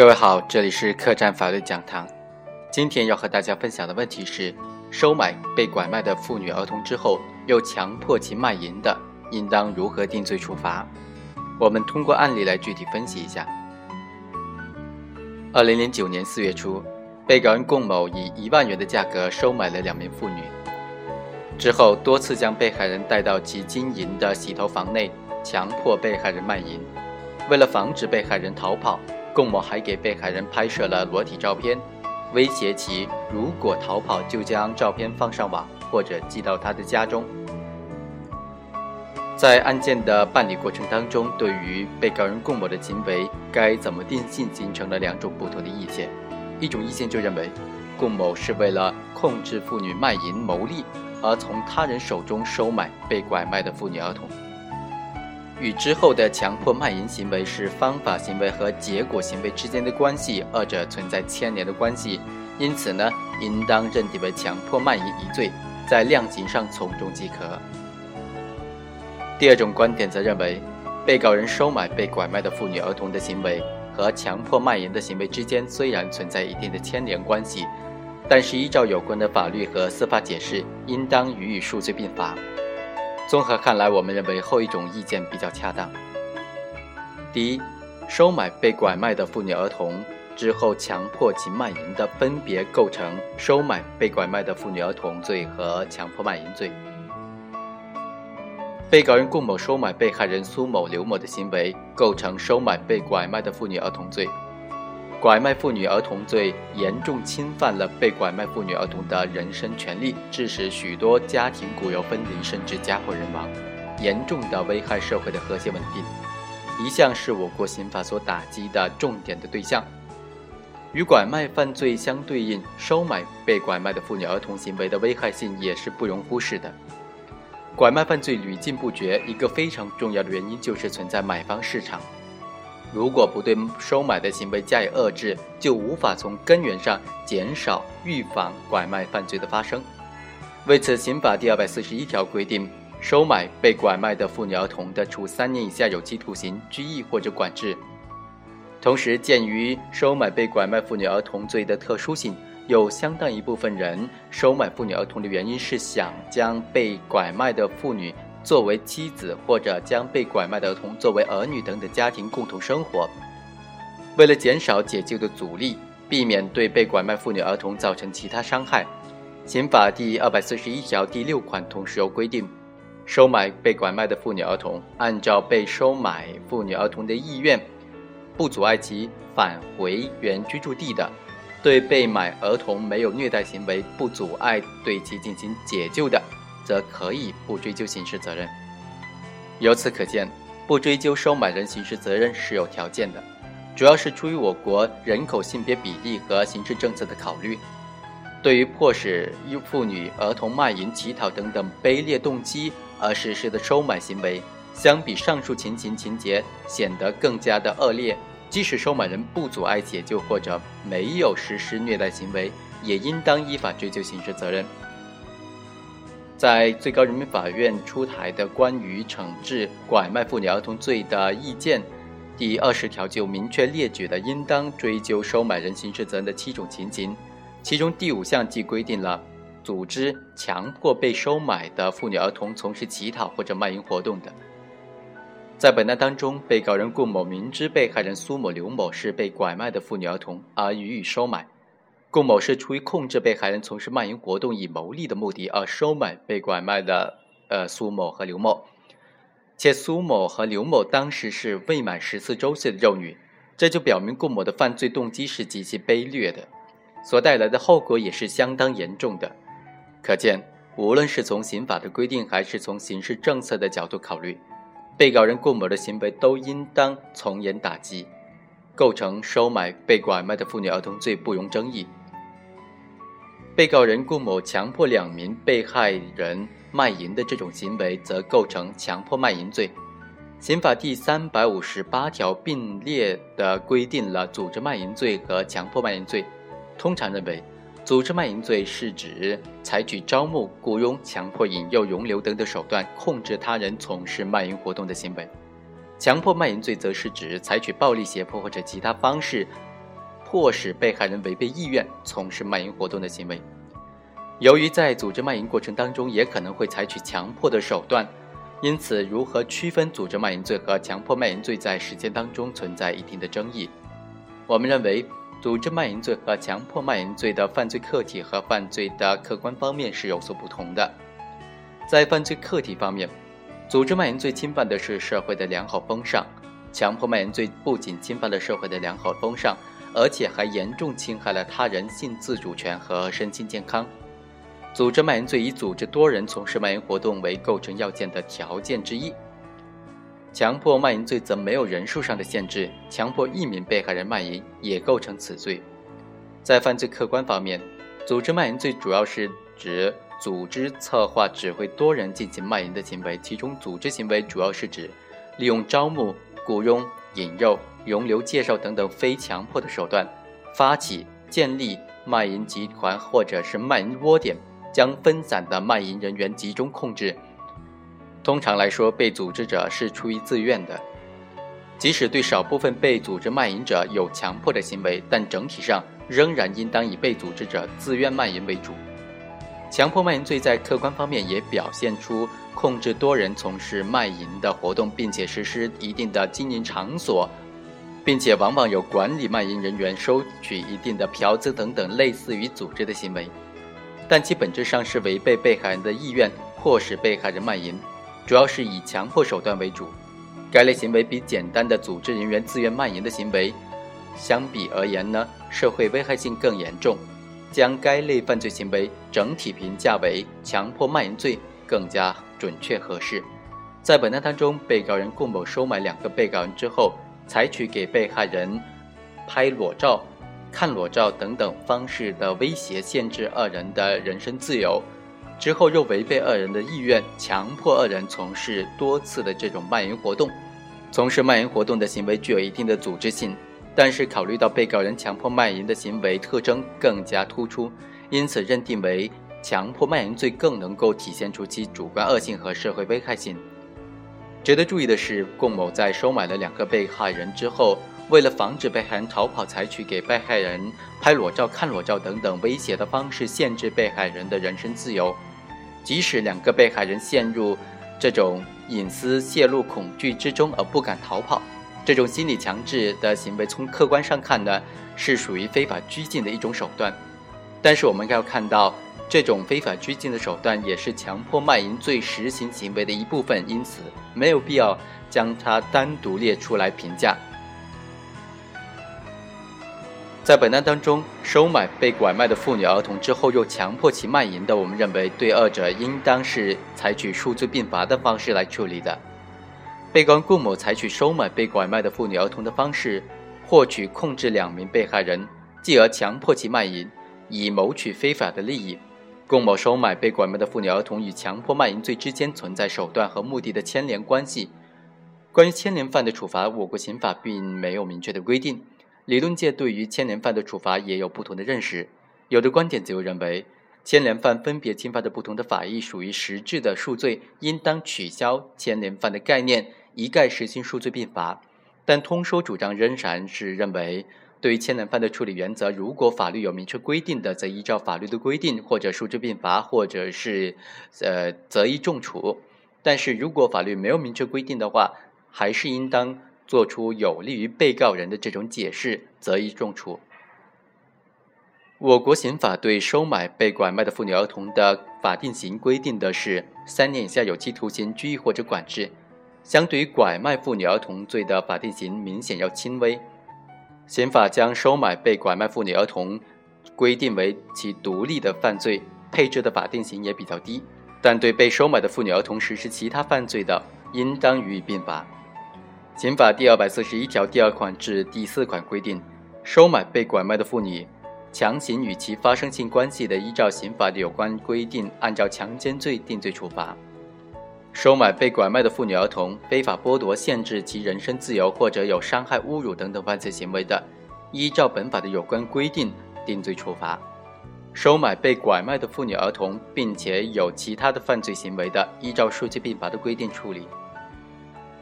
各位好，这里是客栈法律讲堂。今天要和大家分享的问题是：收买被拐卖的妇女儿童之后，又强迫其卖淫的，应当如何定罪处罚？我们通过案例来具体分析一下。二零零九年四月初，被告人龚某以一万元的价格收买了两名妇女，之后多次将被害人带到其经营的洗头房内，强迫被害人卖淫。为了防止被害人逃跑，龚某还给被害人拍摄了裸体照片，威胁其如果逃跑就将照片放上网或者寄到他的家中。在案件的办理过程当中，对于被告人龚某的行为该怎么定性，形成了两种不同的意见。一种意见就认为，龚某是为了控制妇女卖淫牟利，而从他人手中收买被拐卖的妇女儿童。与之后的强迫卖淫行为是方法行为和结果行为之间的关系，二者存在牵连的关系，因此呢，应当认定为强迫卖淫一罪，在量刑上从重即可。第二种观点则认为，被告人收买被拐卖的妇女儿童的行为和强迫卖淫的行为之间虽然存在一定的牵连关系，但是依照有关的法律和司法解释，应当予以数罪并罚。综合看来，我们认为后一种意见比较恰当。第一，收买被拐卖的妇女儿童之后强迫其卖淫的，分别构成收买被拐卖的妇女儿童罪和强迫卖淫罪。被告人顾某收买被害人苏某、刘某的行为，构成收买被拐卖的妇女儿童罪。拐卖妇女儿童罪严重侵犯了被拐卖妇女儿童的人身权利，致使许多家庭骨肉分离，甚至家破人亡，严重的危害社会的和谐稳定，一向是我国刑法所打击的重点的对象。与拐卖犯罪相对应，收买被拐卖的妇女儿童行为的危害性也是不容忽视的。拐卖犯罪屡禁不绝，一个非常重要的原因就是存在买方市场。如果不对收买的行为加以遏制，就无法从根源上减少、预防拐卖犯罪的发生。为此，刑法第二百四十一条规定，收买被拐卖的妇女儿童的，处三年以下有期徒刑、拘役或者管制。同时，鉴于收买被拐卖妇女儿童罪的特殊性，有相当一部分人收买妇女儿童的原因是想将被拐卖的妇女。作为妻子或者将被拐卖的儿童作为儿女等等家庭共同生活，为了减少解救的阻力，避免对被拐卖妇女儿童造成其他伤害，刑法第二百四十一条第六款同时有规定，收买被拐卖的妇女儿童，按照被收买妇女儿童的意愿，不阻碍其返回原居住地的，对被买儿童没有虐待行为，不阻碍对其进行解救的。则可以不追究刑事责任。由此可见，不追究收买人刑事责任是有条件的，主要是出于我国人口性别比例和刑事政策的考虑。对于迫使妇女、儿童卖淫、乞讨等等卑劣动机而实施的收买行为，相比上述情形情节显得更加的恶劣。即使收买人不阻碍解救或者没有实施虐待行为，也应当依法追究刑事责任。在最高人民法院出台的关于惩治拐卖妇女儿童罪的意见第二十条就明确列举了应当追究收买人刑事责任的七种情形，其中第五项即规定了组织强迫被收买的妇女儿童从事乞讨或者卖淫活动的。在本案当中，被告人顾某明知被害人苏某、刘某是被拐卖的妇女儿童而予以收买。顾某是出于控制被害人从事卖淫活动以牟利的目的而收买被拐卖的呃苏某和刘某，且苏某和刘某当时是未满十四周岁的幼女，这就表明顾某的犯罪动机是极其卑劣的，所带来的后果也是相当严重的。可见，无论是从刑法的规定还是从刑事政策的角度考虑，被告人顾某的行为都应当从严打击，构成收买被拐卖的妇女儿童罪不容争议。被告人顾某强迫两名被害人卖淫的这种行为，则构成强迫卖淫罪。刑法第三百五十八条并列的规定了组织卖淫罪和强迫卖淫罪。通常认为，组织卖淫罪是指采取招募、雇佣、强迫、引诱、容留等等手段控制他人从事卖淫活动的行为；强迫卖淫罪则是指采取暴力、胁迫或者其他方式。迫使被害人违背意愿从事卖淫活动的行为。由于在组织卖淫过程当中也可能会采取强迫的手段，因此如何区分组织卖淫罪和强迫卖淫罪在实践当中存在一定的争议。我们认为，组织卖淫罪和强迫卖淫罪的犯罪客体和犯罪的客观方面是有所不同的。在犯罪客体方面，组织卖淫罪侵犯的是社会的良好风尚，强迫卖淫罪不仅侵犯了社会的良好风尚，而且还严重侵害了他人性自主权和身心健康。组织卖淫罪以组织多人从事卖淫活动为构成要件的条件之一，强迫卖淫罪则没有人数上的限制，强迫一名被害人卖淫也构成此罪。在犯罪客观方面，组织卖淫罪主要是指组织、策划、指挥多人进行卖淫的行为，其中组织行为主要是指利用招募、雇佣、引诱、容留、介绍等等非强迫的手段，发起、建立卖淫集团或者是卖淫窝点。将分散的卖淫人员集中控制。通常来说，被组织者是出于自愿的，即使对少部分被组织卖淫者有强迫的行为，但整体上仍然应当以被组织者自愿卖淫为主。强迫卖淫罪在客观方面也表现出控制多人从事卖淫的活动，并且实施一定的经营场所，并且往往有管理卖淫人员、收取一定的嫖资等等类似于组织的行为。但其本质上是违背被害人的意愿，迫使被害人卖淫，主要是以强迫手段为主。该类行为比简单的组织人员自愿卖淫的行为相比而言呢，社会危害性更严重。将该类犯罪行为整体评价为强迫卖淫罪更加准确合适。在本案当中，被告人顾某收买两个被告人之后，采取给被害人拍裸照。看裸照等等方式的威胁，限制二人的人身自由，之后又违背二人的意愿，强迫二人从事多次的这种卖淫活动。从事卖淫活动的行为具有一定的组织性，但是考虑到被告人强迫卖淫的行为特征更加突出，因此认定为强迫卖淫罪更能够体现出其主观恶性和社会危害性。值得注意的是，龚某在收买了两个被害人之后。为了防止被害人逃跑，采取给被害人拍裸照、看裸照等等威胁的方式，限制被害人的人身自由。即使两个被害人陷入这种隐私泄露恐惧之中而不敢逃跑，这种心理强制的行为，从客观上看呢，是属于非法拘禁的一种手段。但是我们要看到，这种非法拘禁的手段也是强迫卖淫罪实行行为的一部分，因此没有必要将它单独列出来评价。在本案当中，收买被拐卖的妇女儿童之后又强迫其卖淫的，我们认为对二者应当是采取数罪并罚的方式来处理的。被告人顾某采取收买被拐卖的妇女儿童的方式，获取控制两名被害人，继而强迫其卖淫，以谋取非法的利益。顾某收买被拐卖的妇女儿童与强迫卖淫罪之间存在手段和目的的牵连关系。关于牵连犯的处罚，我国刑法并没有明确的规定。理论界对于牵连犯的处罚也有不同的认识，有的观点则认为，牵连犯分别侵犯的不同的法益属于实质的数罪，应当取消牵连犯的概念，一概实行数罪并罚。但通说主张仍然是认为，对于牵连犯的处理原则，如果法律有明确规定的，则依照法律的规定，或者数罪并罚，或者是呃择一重处。但是如果法律没有明确规定的话，还是应当。做出有利于被告人的这种解释，择一重处。我国刑法对收买被拐卖的妇女儿童的法定刑规定的是三年以下有期徒刑、拘役或者管制，相对于拐卖妇女儿童罪的法定刑明显要轻微。刑法将收买被拐卖妇女儿童规定为其独立的犯罪，配置的法定刑也比较低，但对被收买的妇女儿童实施其他犯罪的，应当予以并罚。刑法第二百四十一条第二款至第四款规定，收买被拐卖的妇女，强行与其发生性关系的，依照刑法的有关规定，按照强奸罪定罪处罚；收买被拐卖的妇女儿童，非法剥夺、限制其人身自由或者有伤害、侮辱等等犯罪行为的，依照本法的有关规定定罪处罚；收买被拐卖的妇女儿童，并且有其他的犯罪行为的，依照数罪并罚的规定处理。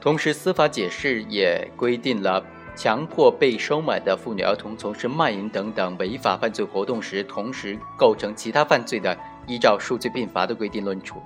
同时，司法解释也规定了强迫被收买的妇女儿童从事卖淫等等违法犯罪活动时，同时构成其他犯罪的，依照数罪并罚的规定论处。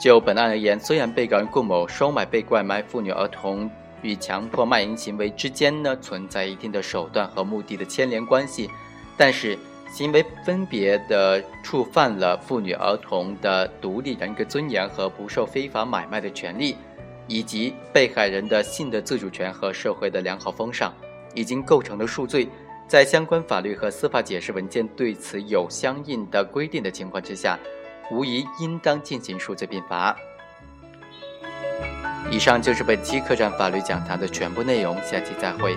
就本案而言，虽然被告人顾某收买被拐卖妇女儿童与强迫卖淫行为之间呢存在一定的手段和目的的牵连关系，但是行为分别的触犯了妇女儿童的独立人格尊严和不受非法买卖的权利。以及被害人的性的自主权和社会的良好风尚，已经构成了数罪，在相关法律和司法解释文件对此有相应的规定的情况之下，无疑应当进行数罪并罚。以上就是本期客栈法律讲堂的全部内容，下期再会。